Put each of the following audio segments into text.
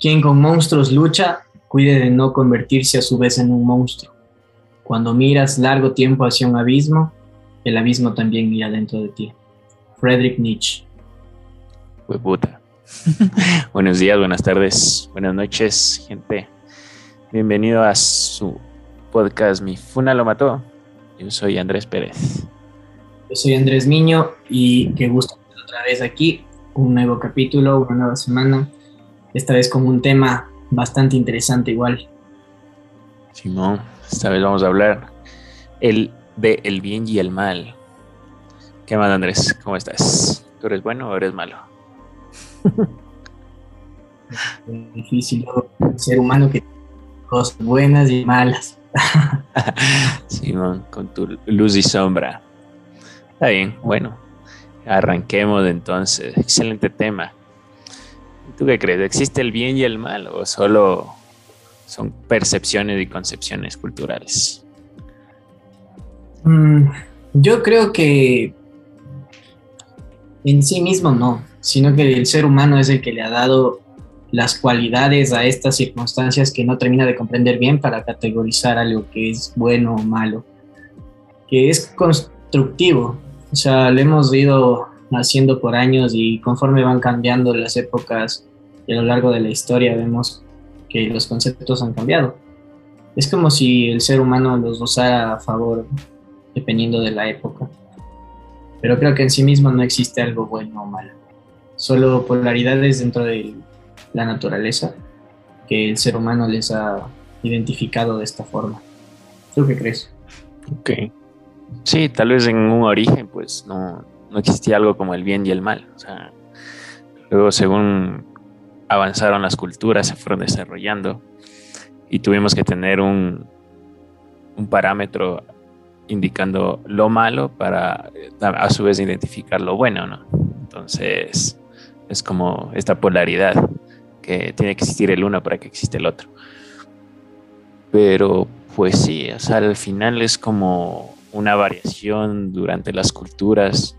Quien con monstruos lucha, cuide de no convertirse a su vez en un monstruo. Cuando miras largo tiempo hacia un abismo, el abismo también mira dentro de ti. Friedrich Nietzsche. puta. Buenos días, buenas tardes, buenas noches, gente. Bienvenido a su podcast Mi Funa lo mató. Yo soy Andrés Pérez. Yo soy Andrés Miño y qué gusto otra vez aquí. Un nuevo capítulo, una nueva semana. Esta vez con un tema bastante interesante igual. Simón, esta vez vamos a hablar el, de el bien y el mal. ¿Qué más, Andrés? ¿Cómo estás? ¿Tú eres bueno o eres malo? Es difícil ser humano que cosas buenas y malas. Simón, con tu luz y sombra. Está bien, bueno, arranquemos entonces. Excelente tema. ¿Tú qué crees? ¿Existe el bien y el mal o solo son percepciones y concepciones culturales? Mm, yo creo que en sí mismo no, sino que el ser humano es el que le ha dado las cualidades a estas circunstancias que no termina de comprender bien para categorizar algo que es bueno o malo, que es constructivo. O sea, lo hemos ido haciendo por años y conforme van cambiando las épocas y a lo largo de la historia vemos que los conceptos han cambiado. Es como si el ser humano los usara a favor dependiendo de la época. Pero creo que en sí mismo no existe algo bueno o malo. Solo polaridades dentro de la naturaleza que el ser humano les ha identificado de esta forma. ¿Tú qué crees? Ok. Sí, tal vez en un origen pues no, no existía algo como el bien y el mal. O sea, luego según avanzaron las culturas, se fueron desarrollando y tuvimos que tener un, un parámetro indicando lo malo para a su vez identificar lo bueno, ¿no? Entonces es como esta polaridad que tiene que existir el uno para que exista el otro. Pero pues sí, o sea, al final es como una variación durante las culturas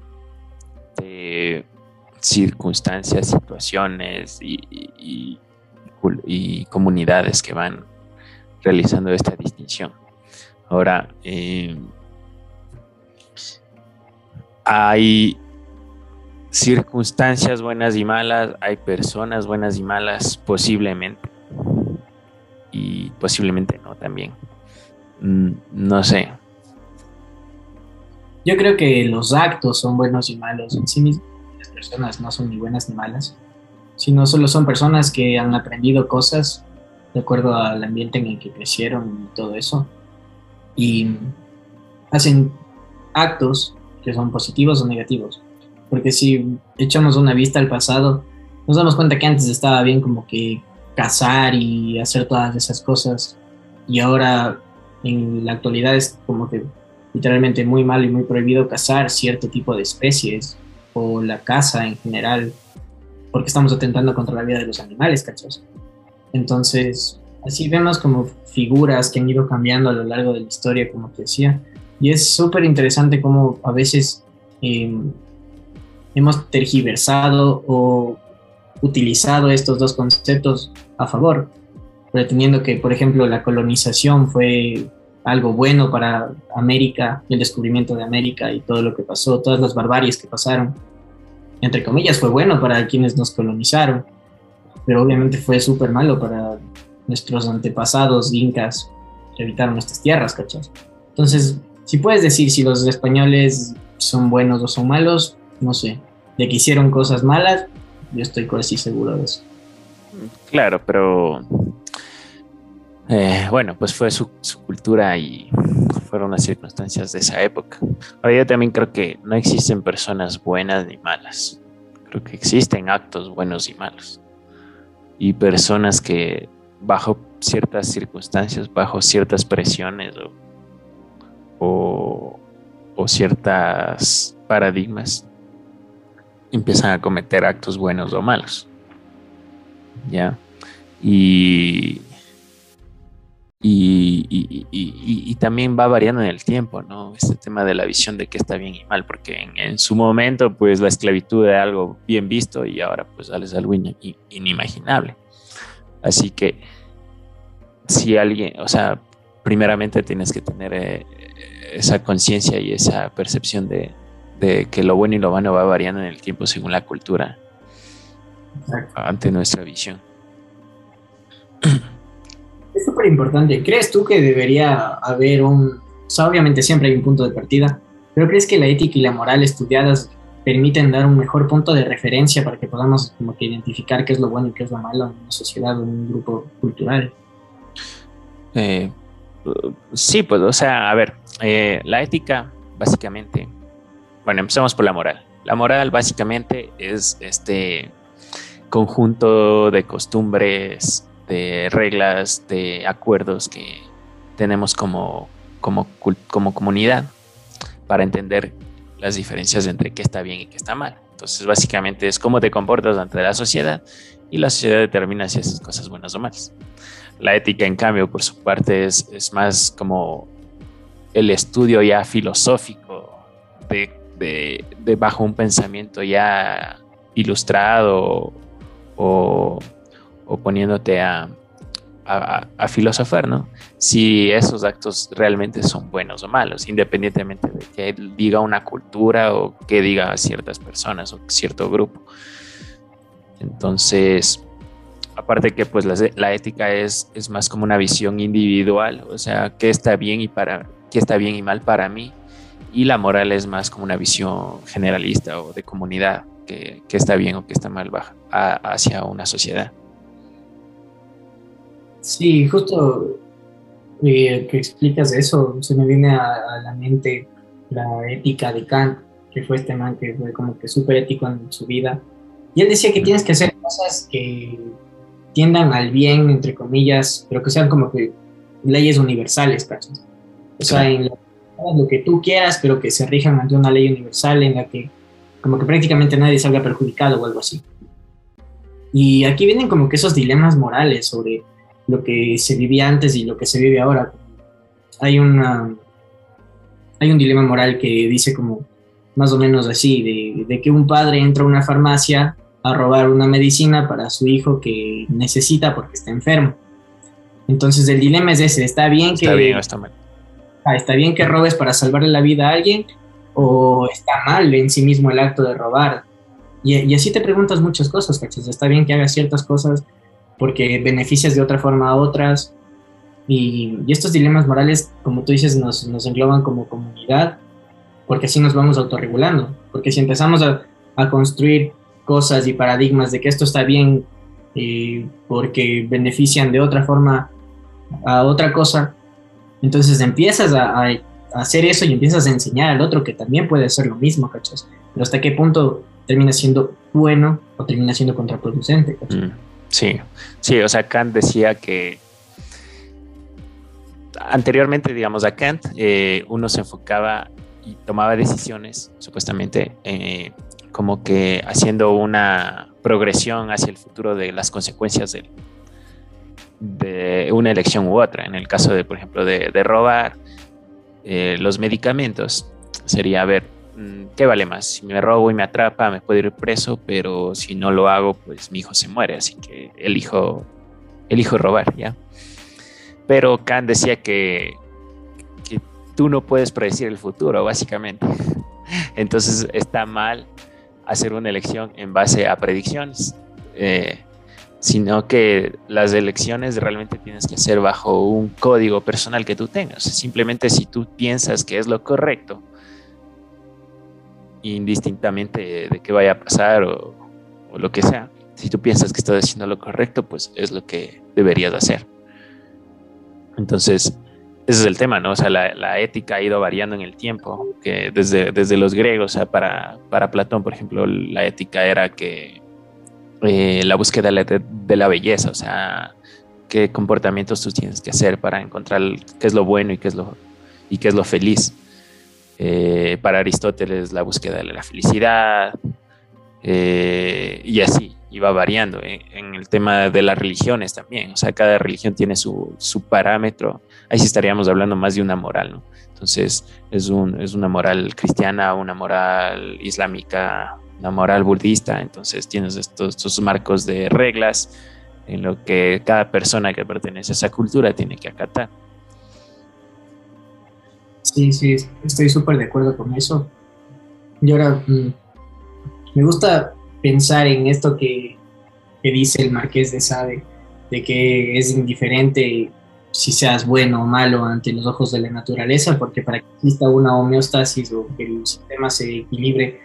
de circunstancias, situaciones y, comunidades que van realizando esta distinción. Ahora, eh, hay circunstancias buenas y malas, hay personas buenas y malas, posiblemente. Y posiblemente no también. Mm, no sé. Yo creo que los actos son buenos y malos en sí mismos. Las personas no son ni buenas ni malas, sino solo son personas que han aprendido cosas de acuerdo al ambiente en el que crecieron y todo eso. Y hacen actos que son positivos o negativos. Porque si echamos una vista al pasado, nos damos cuenta que antes estaba bien como que cazar y hacer todas esas cosas. Y ahora en la actualidad es como que literalmente muy mal y muy prohibido cazar cierto tipo de especies o la caza en general, porque estamos atentando contra la vida de los animales, ¿cachos? Entonces, así vemos como figuras que han ido cambiando a lo largo de la historia, como te decía, y es súper interesante cómo a veces em, hemos tergiversado o utilizado estos dos conceptos a favor, pretendiendo que, por ejemplo, la colonización fue algo bueno para América, el descubrimiento de América y todo lo que pasó, todas las barbaries que pasaron. Entre comillas, fue bueno para quienes nos colonizaron, pero obviamente fue súper malo para nuestros antepasados incas que habitaron estas tierras, ¿cachas? Entonces, si puedes decir si los españoles son buenos o son malos, no sé. De que hicieron cosas malas, yo estoy casi seguro de eso. Claro, pero eh, bueno, pues fue su, cultura y fueron las circunstancias de esa época. Ahora yo también creo que no existen personas buenas ni malas. Creo que existen actos buenos y malos. Y personas que bajo ciertas circunstancias, bajo ciertas presiones o o, ciertas paradigmas empiezan a cometer actos buenos o malos. ¿Ya? Y, y, también va variando en el tiempo, ¿no? Este tema de la visión de qué está bien y mal, porque en, su momento, pues la esclavitud era algo bien visto y ahora, pues, es algo inimaginable. Así que si alguien, o sea, primeramente tienes que tener eh, esa conciencia y esa percepción de, que lo bueno y lo malo va variando en el tiempo según la cultura ante nuestra visión. Importante. ¿Crees tú que debería haber un, obviamente siempre hay un punto de partida, pero crees que la ética y la moral estudiadas permiten dar un mejor punto de referencia para que podamos como que identificar qué es lo bueno y qué es lo malo en una sociedad o en un grupo cultural? Eh, sí, pues, o sea, a ver, eh, la ética, básicamente, bueno, empecemos por la moral. La moral, básicamente, es este conjunto de costumbres, de reglas, de acuerdos que tenemos como, como, como comunidad para entender las diferencias entre qué está bien y qué está mal. Entonces, básicamente es cómo te comportas ante la sociedad y la sociedad determina si haces cosas buenas o malas. La ética, en cambio, por su parte, es, es más como el estudio ya filosófico de, de, bajo un pensamiento ya ilustrado o, o poniéndote a, a, filosofar, ¿no? Si esos actos realmente son buenos o malos, independientemente de que diga una cultura o que diga ciertas personas o cierto grupo. Entonces, aparte que pues la, ética es, es, más como una visión individual, o sea, qué está bien y para qué está bien y mal para mí, y la moral es más como una visión generalista o de comunidad, que, está bien o que está mal baja, hacia una sociedad. Sí, justo eh, que explicas eso, se me viene a, la mente la ética de Kant, que fue este man que fue como que súper ético en su vida. Y él decía que tienes que hacer cosas que tiendan al bien, entre comillas, pero que sean como que leyes universales, ¿cachas? O sea, en lo que tú quieras, pero que se rijan ante una ley universal en la que como que prácticamente nadie salga perjudicado o algo así. Y aquí vienen como que esos dilemas morales sobre lo que se vivía antes y lo que se vive ahora. Hay una hay un dilema moral que dice como más o menos así, de, que un padre entra a una farmacia a robar una medicina para su hijo que necesita porque está enfermo. Entonces el dilema es ese, está bien que... Bien está mal. Ah, está bien que robes para salvarle la vida a alguien o está mal en sí mismo el acto de robar. Y, y así te preguntas muchas cosas, ¿cachas? Está bien que hagas ciertas cosas porque beneficias de otra forma a otras. Y, estos dilemas morales, como tú dices, nos, nos, engloban como comunidad, porque así nos vamos autorregulando. Porque si empezamos a, a construir cosas y paradigmas de que esto está bien eh, porque benefician de otra forma a otra cosa, entonces empiezas a, a, hacer eso y empiezas a enseñar al otro que también puede hacer lo mismo, ¿cachas? Pero hasta qué punto termina siendo bueno o termina siendo contraproducente, ¿cachas? Mm. Sí, sí, o sea, Kant decía que anteriormente, digamos, a Kant, eh, uno se enfocaba y tomaba decisiones, supuestamente, eh, como que haciendo una progresión hacia el futuro de las consecuencias de, de una elección u otra. En el caso de, por ejemplo, de, robar eh, los medicamentos, sería ver ¿qué vale más? Si me robo y me atrapa, me puedo ir preso, pero si no lo hago, pues mi hijo se muere, así que elijo, elijo robar, ¿ya? Pero Kant decía que, que tú no puedes predecir el futuro, básicamente. Entonces está mal hacer una elección en base a predicciones, eh, sino que las elecciones realmente tienes que hacer bajo un código personal que tú tengas. Simplemente si tú piensas que es lo correcto, indistintamente de qué vaya a pasar o, lo que sea. Si tú piensas que estás haciendo lo correcto, pues es lo que deberías hacer. Entonces, ese es el tema, ¿no? O sea, la, ética ha ido variando en el tiempo, que desde, desde los griegos, o sea, para, para Platón, por ejemplo, la ética era que eh, la búsqueda de la belleza, o sea, qué comportamientos tú tienes que hacer para encontrar qué es lo bueno y qué es lo, y qué es lo feliz. Eh, para Aristóteles la búsqueda de la felicidad, eh, y así, iba variando. ¿eh? En el tema de las religiones también, o sea, cada religión tiene su, parámetro, ahí sí estaríamos hablando más de una moral, ¿no? Entonces, es, un, es una moral cristiana, una moral islámica, una moral budista, entonces tienes estos, estos marcos de reglas en lo que cada persona que pertenece a esa cultura tiene que acatar. Sí, sí, estoy súper de acuerdo con eso. Y ahora mm, me gusta pensar en esto que, que dice el marqués de Sade, de que es indiferente si seas bueno o malo ante los ojos de la naturaleza, porque para que exista una homeostasis o que el sistema se equilibre,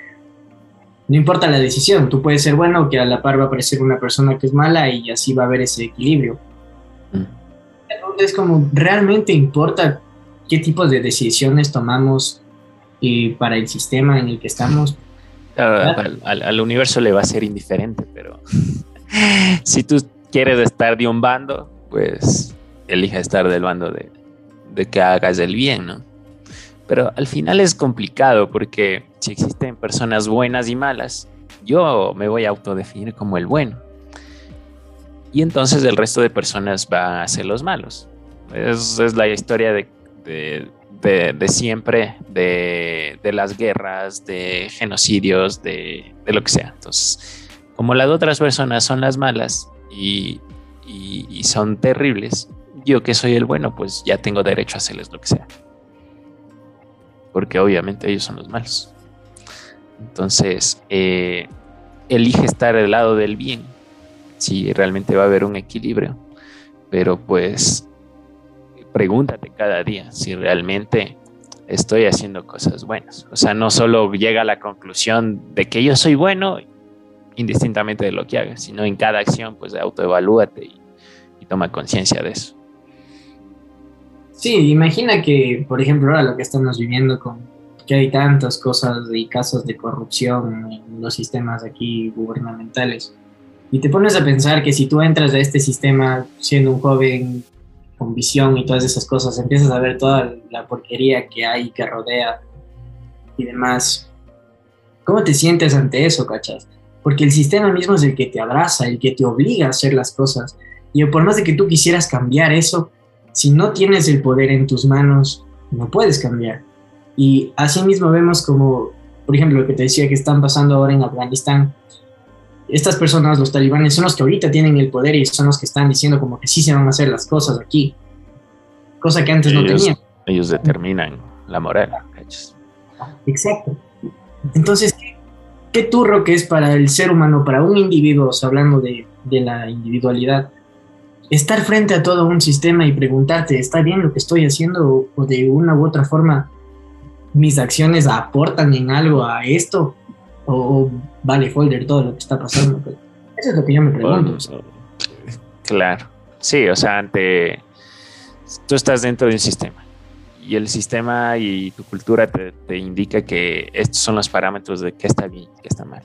no importa la decisión, tú puedes ser bueno, que a la par va a aparecer una persona que es mala y así va a haber ese equilibrio. Mm. Entonces, como realmente importa qué tipos de decisiones tomamos eh, para el sistema en el que estamos. al, universo le va a ser indiferente, pero si tú quieres estar de un bando, pues elige estar del bando de, de que hagas el bien, ¿no? Pero al final es complicado porque si existen personas buenas y malas, yo me voy a autodefinir como el bueno. Y entonces el resto de personas va a ser los malos. Es, es la historia de, de, siempre, de, las guerras, de genocidios, de, lo que sea. Entonces, como las otras personas son las malas y, son terribles, yo que soy el bueno, pues ya tengo derecho a hacerles lo que sea. Porque obviamente ellos son los malos. Entonces, eh, elige estar al lado del bien, si realmente va a haber un equilibrio. Pero pues, pregúntate cada día si realmente estoy haciendo cosas buenas. O sea, no solo llega a la conclusión de que yo soy bueno indistintamente de lo que hagas, sino en cada acción, pues autoevalúate y, y toma conciencia de eso. Sí, imagina que, por ejemplo, ahora lo que estamos viviendo con que hay tantas cosas y casos de corrupción en los sistemas aquí gubernamentales. Y te pones a pensar que si tú entras a este sistema siendo un joven con visión y todas esas cosas, empiezas a ver toda la porquería que hay, que rodea y demás. ¿Cómo te sientes ante eso, cachas? Porque el sistema mismo es el que te abraza, el que te obliga a hacer las cosas. Y por más de que tú quisieras cambiar eso, si no tienes el poder en tus manos, no puedes cambiar. Y asimismo vemos como, por ejemplo, lo que te decía que están pasando ahora en Afganistán. Estas personas, los talibanes, son los que ahorita tienen el poder y son los que están diciendo como que sí se van a hacer las cosas aquí. Cosa que antes no tenían. Ellos determinan la moral. Exacto. Entonces, ¿qué, turro que es para el ser humano, para un individuo, hablando de, de la individualidad, estar frente a todo un sistema y preguntarte, ¿está bien lo que estoy haciendo o de una u otra forma mis acciones aportan en algo a esto o, vale folder todo lo que está pasando. Pues, eso es lo que yo me pregunto. claro, sí, o sea, ante tú estás dentro de un sistema y el sistema y tu cultura te, te indica que estos son los parámetros de qué está bien y qué está mal.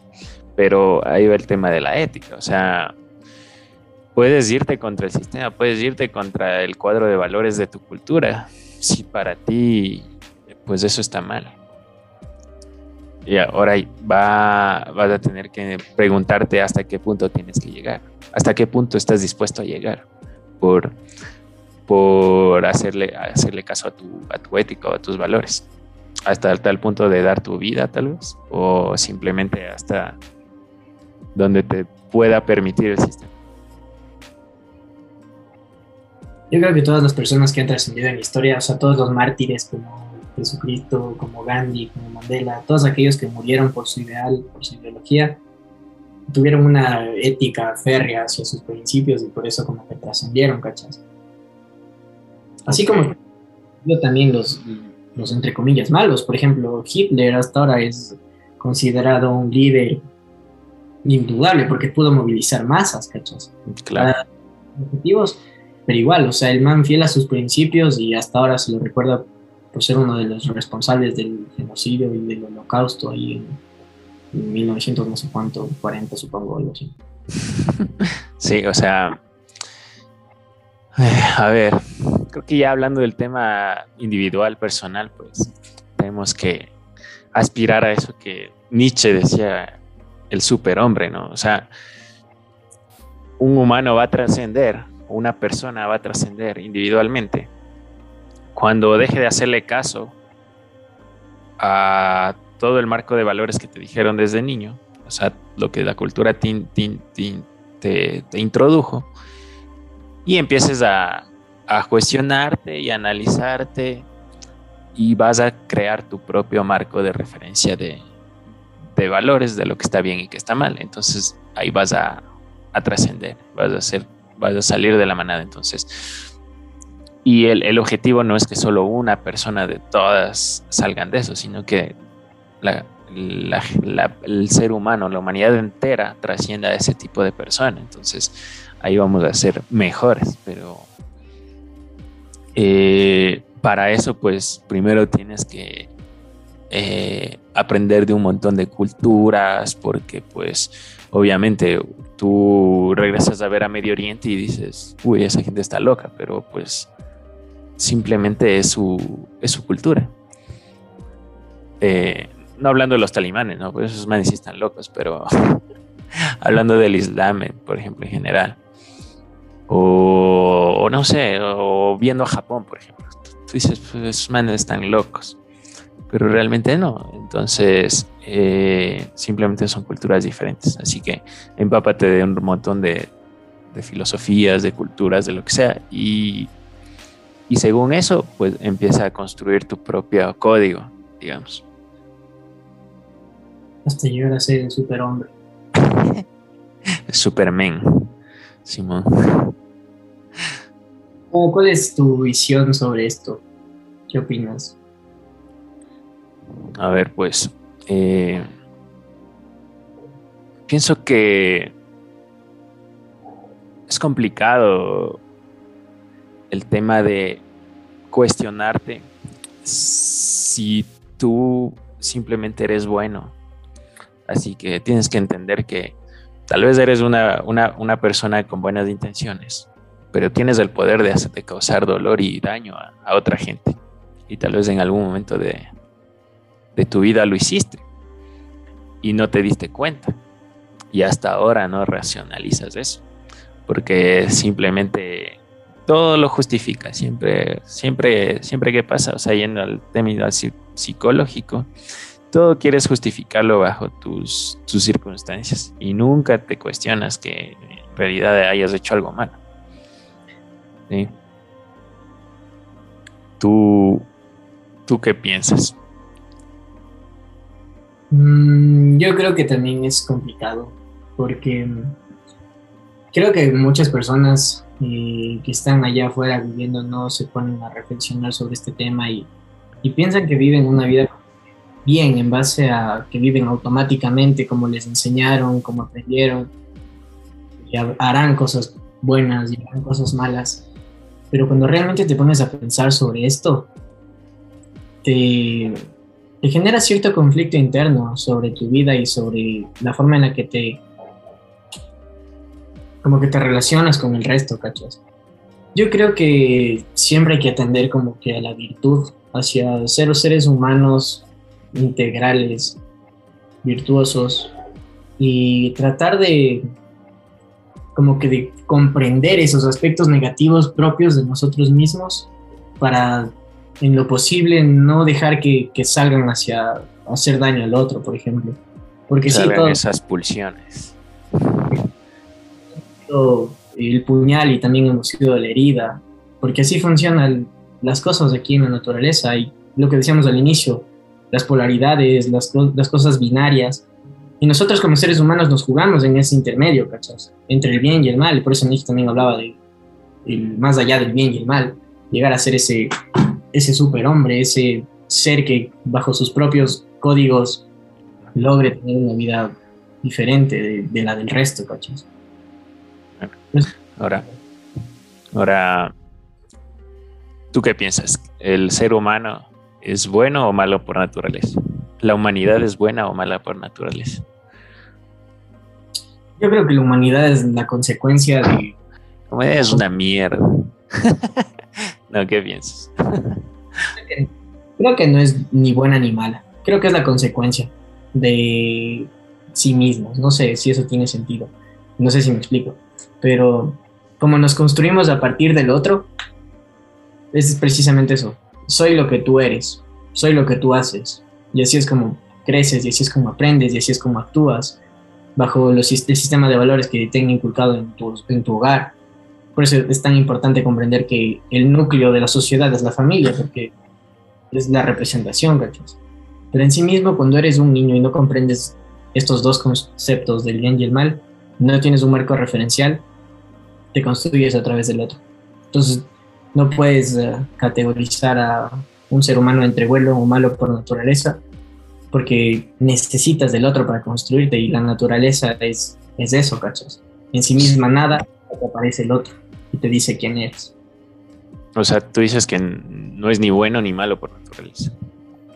Pero ahí va el tema de la ética, o sea, puedes irte contra el sistema, puedes irte contra el cuadro de valores de tu cultura. Si para ti pues eso está mal. Y ahora va, vas a tener que preguntarte hasta qué punto tienes que llegar, hasta qué punto estás dispuesto a llegar por, por hacerle, hacerle caso a tu, a tu ética o a tus valores, hasta tal punto de dar tu vida tal vez, o simplemente hasta donde te pueda permitir el sistema. Yo creo que todas las personas que han trascendido en la historia, o sea, todos los mártires como Jesucristo, como Gandhi, como Mandela, todos aquellos que murieron por su ideal, por su ideología, tuvieron una ética férrea hacia sus principios y por eso como que trascendieron, ¿cachas? Así como yo también los, los entre comillas malos, por ejemplo, Hitler hasta ahora es considerado un líder indudable porque pudo movilizar masas, ¿cachas? Claro. Objetivos, pero igual, o sea, el man fiel a sus principios y hasta ahora se lo recuerda por ser uno de los responsables del genocidio y del holocausto ahí en, 1900 no sé cuánto, 40 supongo, algo así. Sí, o sea, eh, a ver, creo que ya hablando del tema individual, personal, pues tenemos que aspirar a eso que Nietzsche decía, el superhombre, ¿no? O sea, un humano va a trascender, una persona va a trascender individualmente cuando deje de hacerle caso a todo el marco de valores que te dijeron desde niño, o sea, lo que la cultura te te, introdujo y empieces a, a cuestionarte y analizarte y vas a crear tu propio marco de referencia de, de valores de lo que está bien y que está mal. Entonces ahí vas a, a trascender, vas a vas a salir de la manada. Entonces, y el, el, objetivo no es que solo una persona de todas salgan de eso, sino que el ser humano, la humanidad entera trascienda a ese tipo de persona. Entonces ahí vamos a ser mejores, pero eh, para eso pues primero tienes que eh, aprender de un montón de culturas, porque pues obviamente tú regresas a ver a Medio Oriente y dices, uy, esa gente está loca, pero pues simplemente es su, es su cultura. Eh, no hablando de los talimanes, ¿no? Pues esos manes sí están locos, pero hablando del Islam, por ejemplo, en general. O, no sé, o viendo a Japón, por ejemplo. Tú dices, pues esos manes están locos, pero realmente no. Entonces, eh, simplemente son culturas diferentes. Así que empápate de un montón de, de filosofías, de culturas, de lo que sea. Y, y según eso, pues empieza a construir tu propio código, digamos hasta llegar a ser el superhombre. Superman, Simón. ¿Cuál es tu visión sobre esto? ¿Qué opinas? A ver, pues. Eh, pienso que es complicado el tema de cuestionarte si tú simplemente eres bueno Así que tienes que entender que tal vez eres una, persona con buenas intenciones, pero tienes el poder de hacerte causar dolor y daño a, otra gente. Y tal vez en algún momento de, de tu vida lo hiciste y no te diste cuenta. Y hasta ahora no racionalizas eso, porque simplemente todo lo justifica, siempre, siempre, siempre que pasa, o sea, yendo al tema psicológico, todo quieres justificarlo bajo tus, circunstancias y nunca te cuestionas que en realidad hayas hecho algo malo. ¿Tú, ¿Tú qué piensas? Mm, yo creo que también es complicado porque creo que muchas personas eh, que están allá afuera viviendo no se ponen a reflexionar sobre este tema y, y piensan que viven una vida bien en base a que viven automáticamente como les enseñaron, como aprendieron, y harán cosas buenas y harán cosas malas. Pero cuando realmente te pones a pensar sobre esto, te, te genera cierto conflicto interno sobre tu vida y sobre la forma en la que te como que te relacionas con el resto, ¿cachas? Yo creo que siempre hay que atender como que a la virtud, hacia ser seres humanos integrales, virtuosos, y tratar de como que de comprender esos aspectos negativos propios de nosotros mismos para en lo posible no dejar que, salgan hacia hacer daño al otro, por ejemplo. Porque si sí, esas pulsiones. El puñal y también hemos sido la herida, porque así funcionan las cosas aquí en la naturaleza y lo que decíamos al inicio, las polaridades, las, cosas binarias. Y nosotros como seres humanos nos jugamos en ese intermedio, ¿cachas? Entre el bien y el mal. Por eso Nietzsche también hablaba de el, más allá del bien y el mal. Llegar a ser ese, ese superhombre, ese ser que bajo sus propios códigos logre tener una vida diferente de, la del resto, ¿cachas? Ahora, ahora, ¿tú qué piensas? ¿El ser humano es bueno o malo por naturaleza? ¿La humanidad es buena o mala por naturaleza? Yo creo que la humanidad es la consecuencia de... La humanidad es una mierda. no, ¿qué piensas? creo que no es ni buena ni mala. Creo que es la consecuencia de sí mismos. No sé si eso tiene sentido. No sé si me explico. Pero como nos construimos a partir del otro, es precisamente eso soy lo que tú eres, soy lo que tú haces. Y así es como creces, y así es como aprendes, y así es como actúas. bajo los, el sistema de valores que te han inculcado en tu, en tu hogar. Por eso es tan importante comprender que el núcleo de la sociedad es la familia, porque es la representación, ¿cachas? Pero en sí mismo, cuando eres un niño y no comprendes estos dos conceptos del bien y el mal, no tienes un marco referencial, te construyes a través del otro. Entonces, no puedes eh, categorizar a un ser humano entre bueno o malo por naturaleza, porque necesitas del otro para construirte y la naturaleza es, es eso, ¿cachas? En sí misma nada, aparece el otro y te dice quién eres. O sea, tú dices que no es ni bueno ni malo por naturaleza.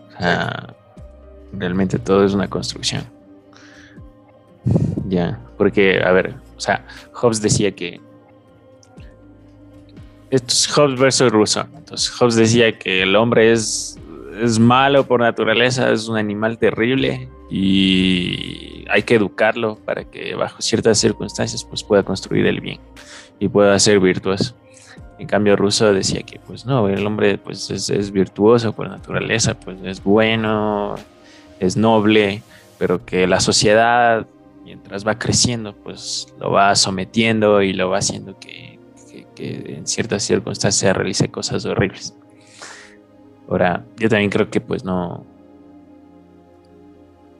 O sea, realmente todo es una construcción. Ya, porque, a ver, o sea, Hobbes decía que. Esto es Hobbes versus Rousseau. Entonces, Hobbes decía que el hombre es, es malo por naturaleza, es un animal terrible y hay que educarlo para que bajo ciertas circunstancias pues pueda construir el bien y pueda ser virtuoso. En cambio, Rousseau decía que pues no, el hombre pues es, es virtuoso por naturaleza, pues es bueno, es noble, pero que la sociedad mientras va creciendo, pues lo va sometiendo y lo va haciendo que, en ciertas circunstancias realice cosas horribles. Ahora, yo también creo que pues no,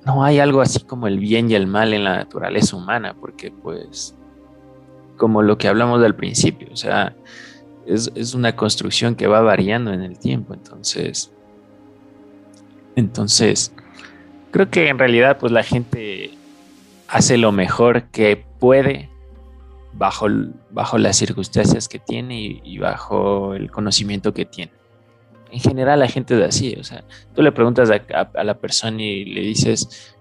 no hay algo así como el bien y el mal en la naturaleza humana, porque pues, como lo que hablamos del principio, o sea, es, es una construcción que va variando en el tiempo, entonces, entonces, creo que en realidad pues la gente hace lo mejor que puede bajo, bajo las circunstancias que tiene y, bajo el conocimiento que tiene. En general la gente es así, o sea, tú le preguntas a, la persona y le dices,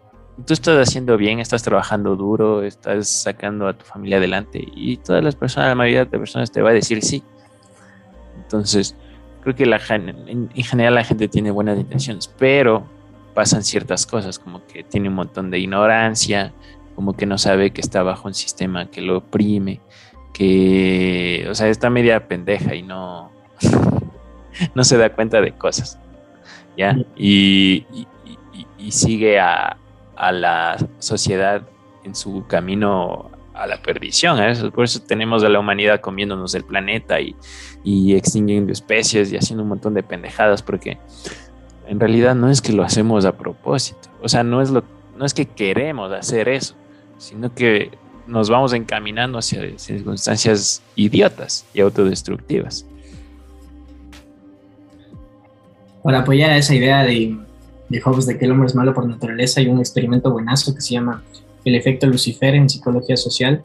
tú estás haciendo bien, estás trabajando duro, estás sacando a tu familia adelante y todas las personas, la mayoría de personas te va a decir sí. Entonces, creo que en general la gente tiene buenas intenciones, pero pasan ciertas cosas, como que tiene un montón de ignorancia, como que no sabe que está bajo un sistema que lo oprime, que, o sea, está media pendeja y no, no se da cuenta de cosas, ¿ya? Y, sigue a, la sociedad en su camino a la perdición. Por eso tenemos a la humanidad comiéndonos el planeta y, y extinguiendo especies y haciendo un montón de pendejadas, porque en realidad no es que lo hacemos a propósito. O sea, no es, lo, no es que queremos hacer eso, sino que nos vamos encaminando hacia circunstancias idiotas y autodestructivas. Para apoyar a esa idea de, de Hobbes de que el hombre es malo por naturaleza, hay un experimento buenazo que se llama el efecto Lucifer en psicología social,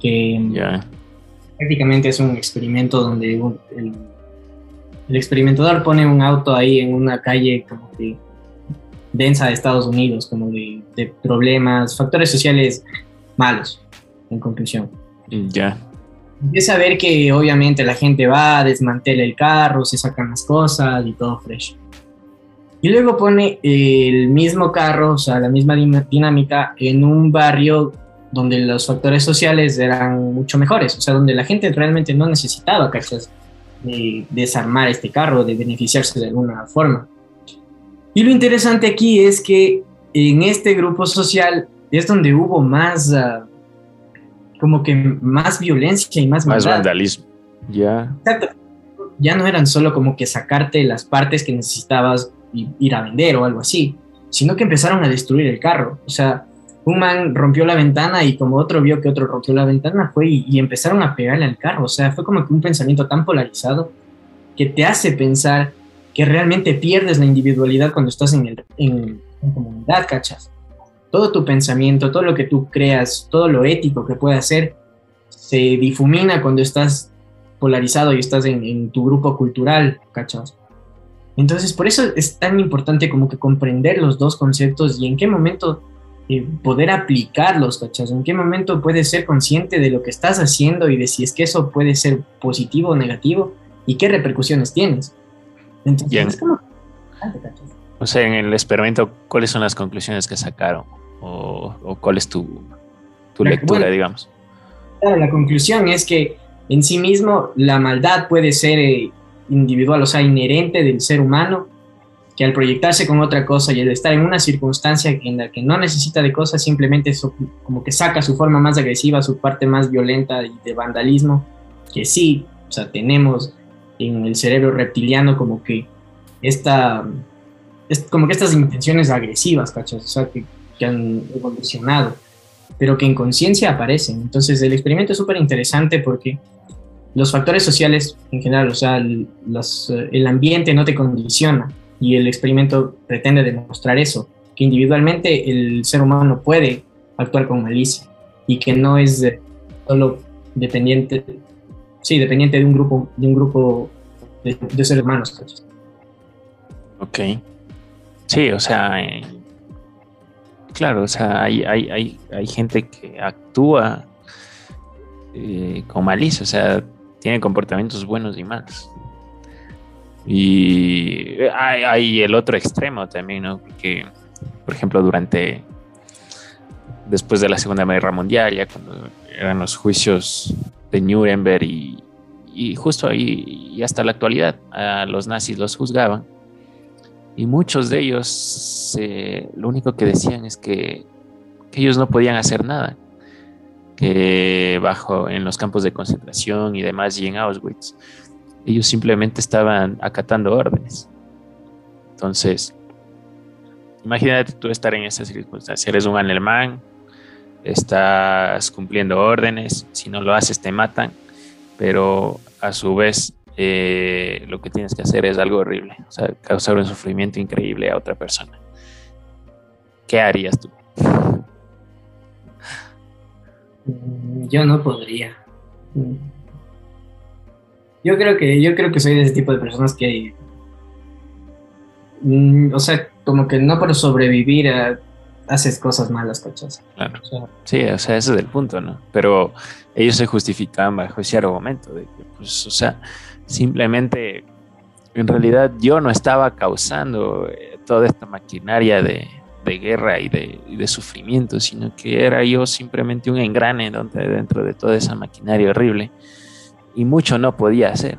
que prácticamente es un experimento donde el, el experimentador pone un auto ahí en una calle como que densa de Estados Unidos, como de, problemas, factores sociales malos, en conclusión. Ya. Empieza a ver que obviamente la gente va, desmantela el carro, se sacan las cosas y todo fresh. Y luego pone el mismo carro, o sea, la misma dinámica en un barrio donde los factores sociales eran mucho mejores, o sea, donde la gente realmente no necesitaba cachas de desarmar este carro, de beneficiarse de alguna forma. Y lo interesante aquí es que en este grupo social es donde hubo más, ah, como que más violencia y más Más vandalismo. Ya. Ya no eran solo como que sacarte las partes que necesitabas y ir a vender o algo así, sino que empezaron a destruir el carro. O sea, un man rompió la ventana y como otro vio que otro rompió la ventana, fue y, y empezaron a pegarle al carro. O sea, fue como que un pensamiento tan polarizado que te hace pensar que realmente pierdes la individualidad cuando estás en, el, en, comunidad, ¿cachas? Todo tu pensamiento, todo lo que tú creas, todo lo ético que puedas hacer, se difumina cuando estás polarizado y estás en, tu grupo cultural, ¿cachas? Entonces, por eso es tan importante como que comprender los dos conceptos y en qué momento eh, poder aplicarlos, ¿cachas? En qué momento puedes ser consciente de lo que estás haciendo y de si es que eso puede ser positivo o negativo y qué repercusiones tienes. Entonces, O sea, en el experimento, ¿cuáles son las conclusiones que sacaron? ¿O, cuál es tu, tu lectura, digamos? Claro, la conclusión es que en sí mismo la maldad puede ser eh, individual, o sea, inherente del ser humano, que al proyectarse con otra cosa y al estar en una circunstancia en la que no necesita de cosas, simplemente como que saca su forma más agresiva, su parte más violenta y de vandalismo, que sí, o sea, tenemos en el cerebro reptiliano como que esta, es como que estas intenciones agresivas, ¿cachas? O sea, que, que han evolucionado, pero que en conciencia aparecen. Entonces el experimento es súper interesante porque los factores sociales en general, o sea, el, el ambiente no te condiciona y el experimento pretende demostrar eso, que individualmente el ser humano puede actuar con malicia y que no es solo dependiente, sí, dependiente de un grupo, de un grupo de, seres humanos. Ok. Sí, o sea, eh, claro, o sea, hay, hay, hay, hay gente que actúa eh, con malicia, o sea, tiene comportamientos buenos y malos. Y hay, el otro extremo también, ¿no? Porque, por ejemplo, durante, después de la Segunda Guerra Mundial, ya cuando eran los juicios de Nuremberg y, justo ahí y hasta la actualidad, a los nazis los juzgaban. Y muchos de ellos eh, lo único que decían es que, que ellos no podían hacer nada, que bajo en los campos de concentración y demás y en Auschwitz ellos simplemente estaban acatando órdenes. Entonces, imagínate tú estar en esa circunstancia. Eres un alemán, estás cumpliendo órdenes, si no lo haces te matan, pero a su vez eh, lo que tienes que hacer es algo horrible, o sea, causar un sufrimiento increíble a otra persona. ¿Qué harías tú? Yo no podría. Yo creo que, yo creo que soy de ese tipo de personas que, mm, o sea, como que no por sobrevivir haces cosas malas, ¿cachas? Claro. sí, o sea, ese es el punto, ¿no? Pero ellos se justificaban bajo ese argumento de que, pues, o sea, simplemente, en realidad yo no estaba causando eh, toda esta maquinaria de, guerra y de, y de, sufrimiento, sino que era yo simplemente un engrane donde, dentro de toda esa maquinaria horrible y mucho no podía hacer.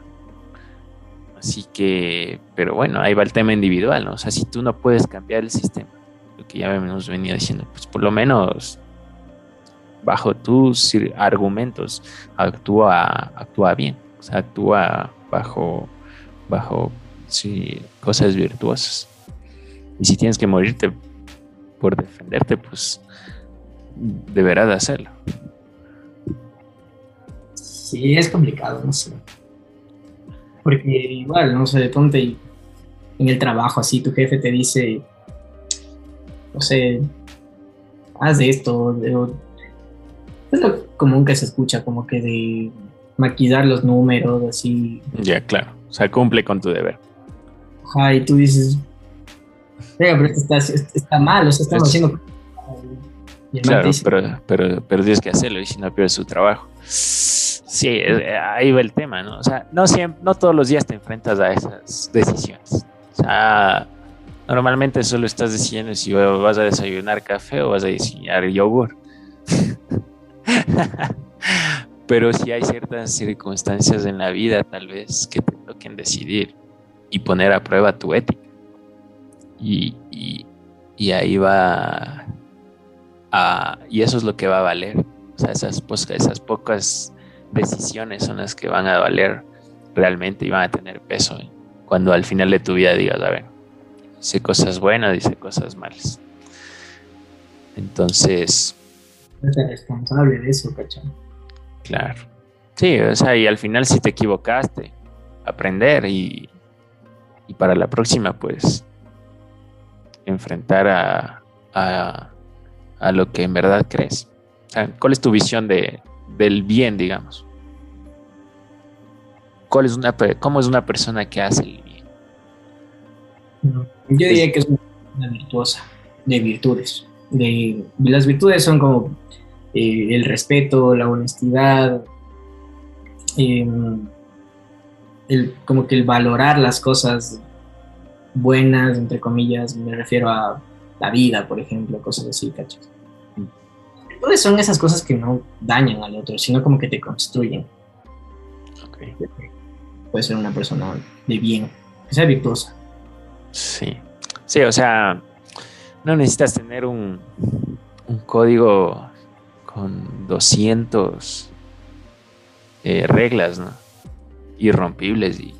Así que, pero bueno, ahí va el tema individual, ¿no? O sea, si tú no puedes cambiar el sistema, que ya hemos venido diciendo, pues por lo menos bajo tus argumentos actúa, actúa bien, o sea, actúa bajo, bajo sí, cosas virtuosas. Y si tienes que morirte por defenderte, pues deberás de hacerlo. Sí, es complicado, no sé. Porque igual, no sé, ponte en el trabajo así, tu jefe te dice, no sé, haz de esto, es lo común que se escucha, como que de maquillar los números, así. Ya, claro, o sea, cumple con tu deber. Ajá, y tú dices, pero esto está, mal, o sea, estamos haciendo... Claro, pero, pero, pero tienes que hacerlo y si no pierdes su trabajo. Sí, ahí va el tema, ¿no? O sea, no, siempre, no todos los días te enfrentas a esas decisiones. O sea, normalmente solo estás decidiendo si vas a desayunar café o vas a desayunar yogur. Pero si hay ciertas circunstancias en la vida, tal vez, que te toquen decidir y poner a prueba tu ética. Y, y, ahí va. A, y eso es lo que va a valer. O sea, esas, esas pocas decisiones son las que van a valer realmente y van a tener peso. Cuando al final de tu vida digas, a ver, hice cosas buenas, hice cosas malas. Entonces... Eres responsable de eso, cachón. Claro. Sí, o sea, y al final si te equivocaste, aprender y, y para la próxima, pues, enfrentar a, a, a lo que en verdad crees. O sea, ¿cuál es tu visión de, del bien, digamos. ¿Cuál es una, ¿Cómo es una persona que hace el? Yo diría que es una virtuosa, de virtudes. De, las virtudes son como eh, el respeto, la honestidad, em, el, como que el valorar las cosas buenas, entre comillas, me refiero a la vida, por ejemplo, cosas así, ¿cachas? son esas cosas que no dañan al otro, sino como que te construyen. Puede ser una persona de bien, que sea virtuosa. Sí. Sí, o sea, no necesitas tener un, un código con 200 eh, reglas, ¿no? Irrompibles y,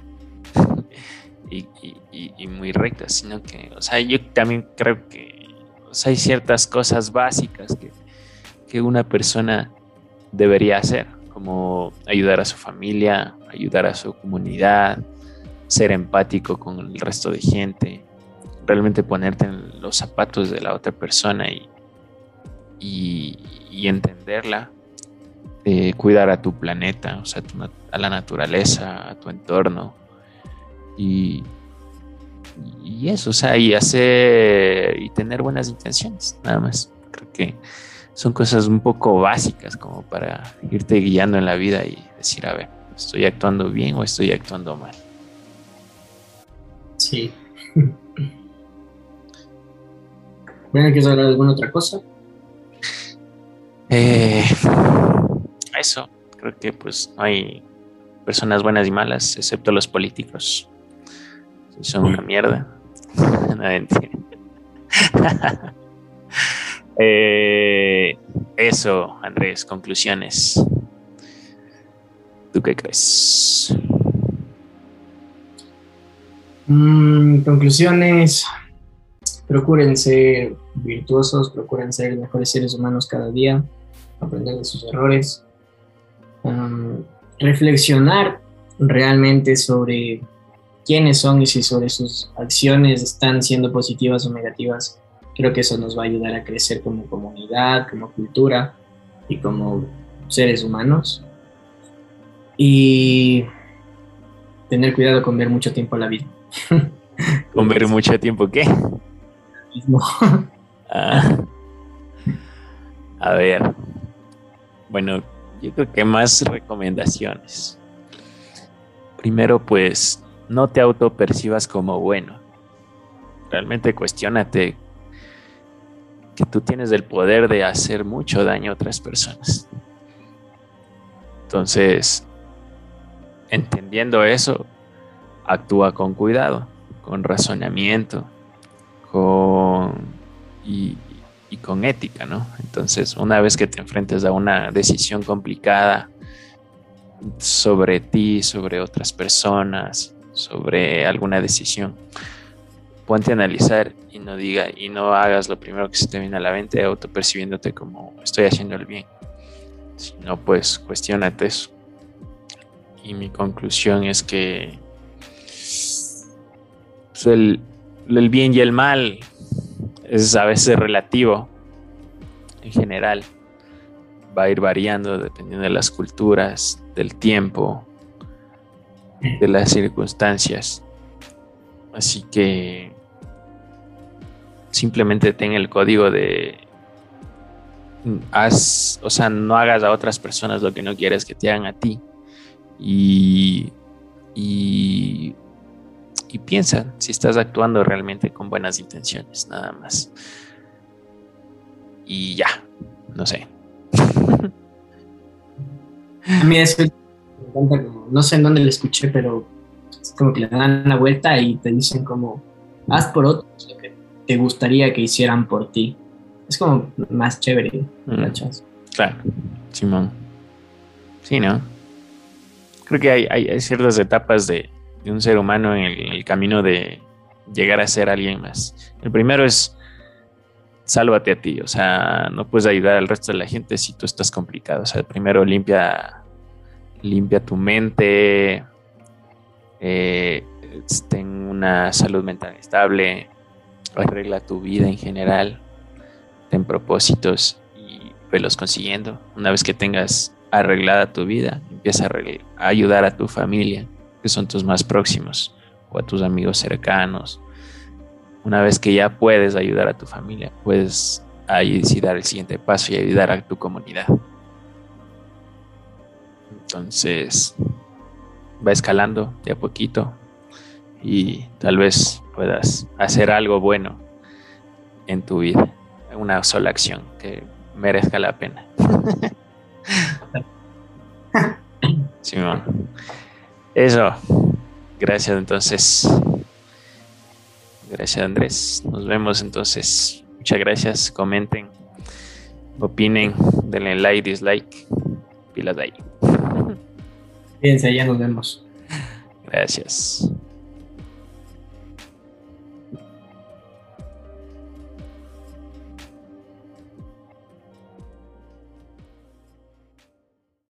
y, muy rectas, sino que, o sea, yo también creo que hay ciertas cosas básicas que, que una persona debería hacer, como ayudar a su familia, ayudar a su comunidad, ser empático con el resto de gente, realmente ponerte en los zapatos de la otra persona y, y, entenderla, eh, cuidar a tu planeta, o sea, a la naturaleza, a tu entorno y, y eso, o sea, y hacer y tener buenas intenciones, nada más. Creo que son cosas un poco básicas como para irte guiando en la vida y decir, a ver, ¿estoy actuando bien o estoy actuando mal? Sí. bueno, ¿quieres hablar de alguna otra cosa? Eh, eso, creo que pues no hay personas buenas y malas, excepto los políticos. Son una mierda. no, eh, eso, Andrés, conclusiones. ¿Tú qué crees? Mm, conclusiones. Procuren ser virtuosos, procuren ser mejores seres humanos cada día aprender de sus errores, reflexionar realmente sobre quiénes son y si sobre sus acciones están siendo positivas o negativas. Creo que eso nos va a ayudar a crecer como comunidad, como cultura y como seres humanos. Y tener cuidado con ver mucho tiempo a la vida. ¿Con ver mucho tiempo qué? Ah. A ver, bueno, yo creo que más recomendaciones. Primero, pues, no te autopercibas como bueno. Realmente cuestionate que tú tienes el poder de hacer mucho daño a otras personas. Entonces, entendiendo eso, actúa con cuidado, con razonamiento, con y, con ética, ¿no? Entonces, una vez que te enfrentes a una decisión complicada sobre ti, sobre otras personas, sobre alguna decisión, ponte a analizar y no diga y no hagas lo primero que se te viene a la mente autopercibiéndote como estoy haciendo el bien. Sino pues cuestionate eso. Y mi conclusión es que pues, el, el bien y el mal es a veces relativo en general. Va a ir variando dependiendo de las culturas, del tiempo, de las circunstancias. Así que simplemente ten el código de haz, o sea, no hagas a otras personas lo que no quieres que te hagan a ti. Y, y y piensa si estás actuando realmente con buenas intenciones, nada más. Y ya, no sé. A mí eso no sé en dónde lo escuché, pero es como que le dan la vuelta y te dicen como, haz por otros lo que te gustaría que hicieran por ti. Es como más chévere, mm. Claro, Simón. Sí, ¿no? Creo que hay ciertas etapas de, de un ser humano en el, camino de llegar a ser alguien más. El primero es sálvate a ti, o sea, no puedes ayudar al resto de la gente si tú estás complicado. O sea, primero limpia, limpia tu mente, eh, ten una salud mental estable, arregla tu vida en general, ten propósitos y velos consiguiendo. Una vez que tengas arreglada tu vida, empieza a ayudar a tu familia, que son tus más próximos o a tus amigos cercanos. Una vez que ya puedes ayudar a tu familia, puedes ahí dar el siguiente paso y ayudar a tu comunidad. Entonces, va escalando de a poquito y tal vez puedas hacer algo bueno en tu vida, una sola acción que merezca la pena. Simón. Eso. Gracias entonces. Gracias, Andrés. Nos vemos entonces. Muchas gracias. Comenten, opinen, denle like, dislike. Pilas de ahí. Fíjense, ya nos vemos. Gracias.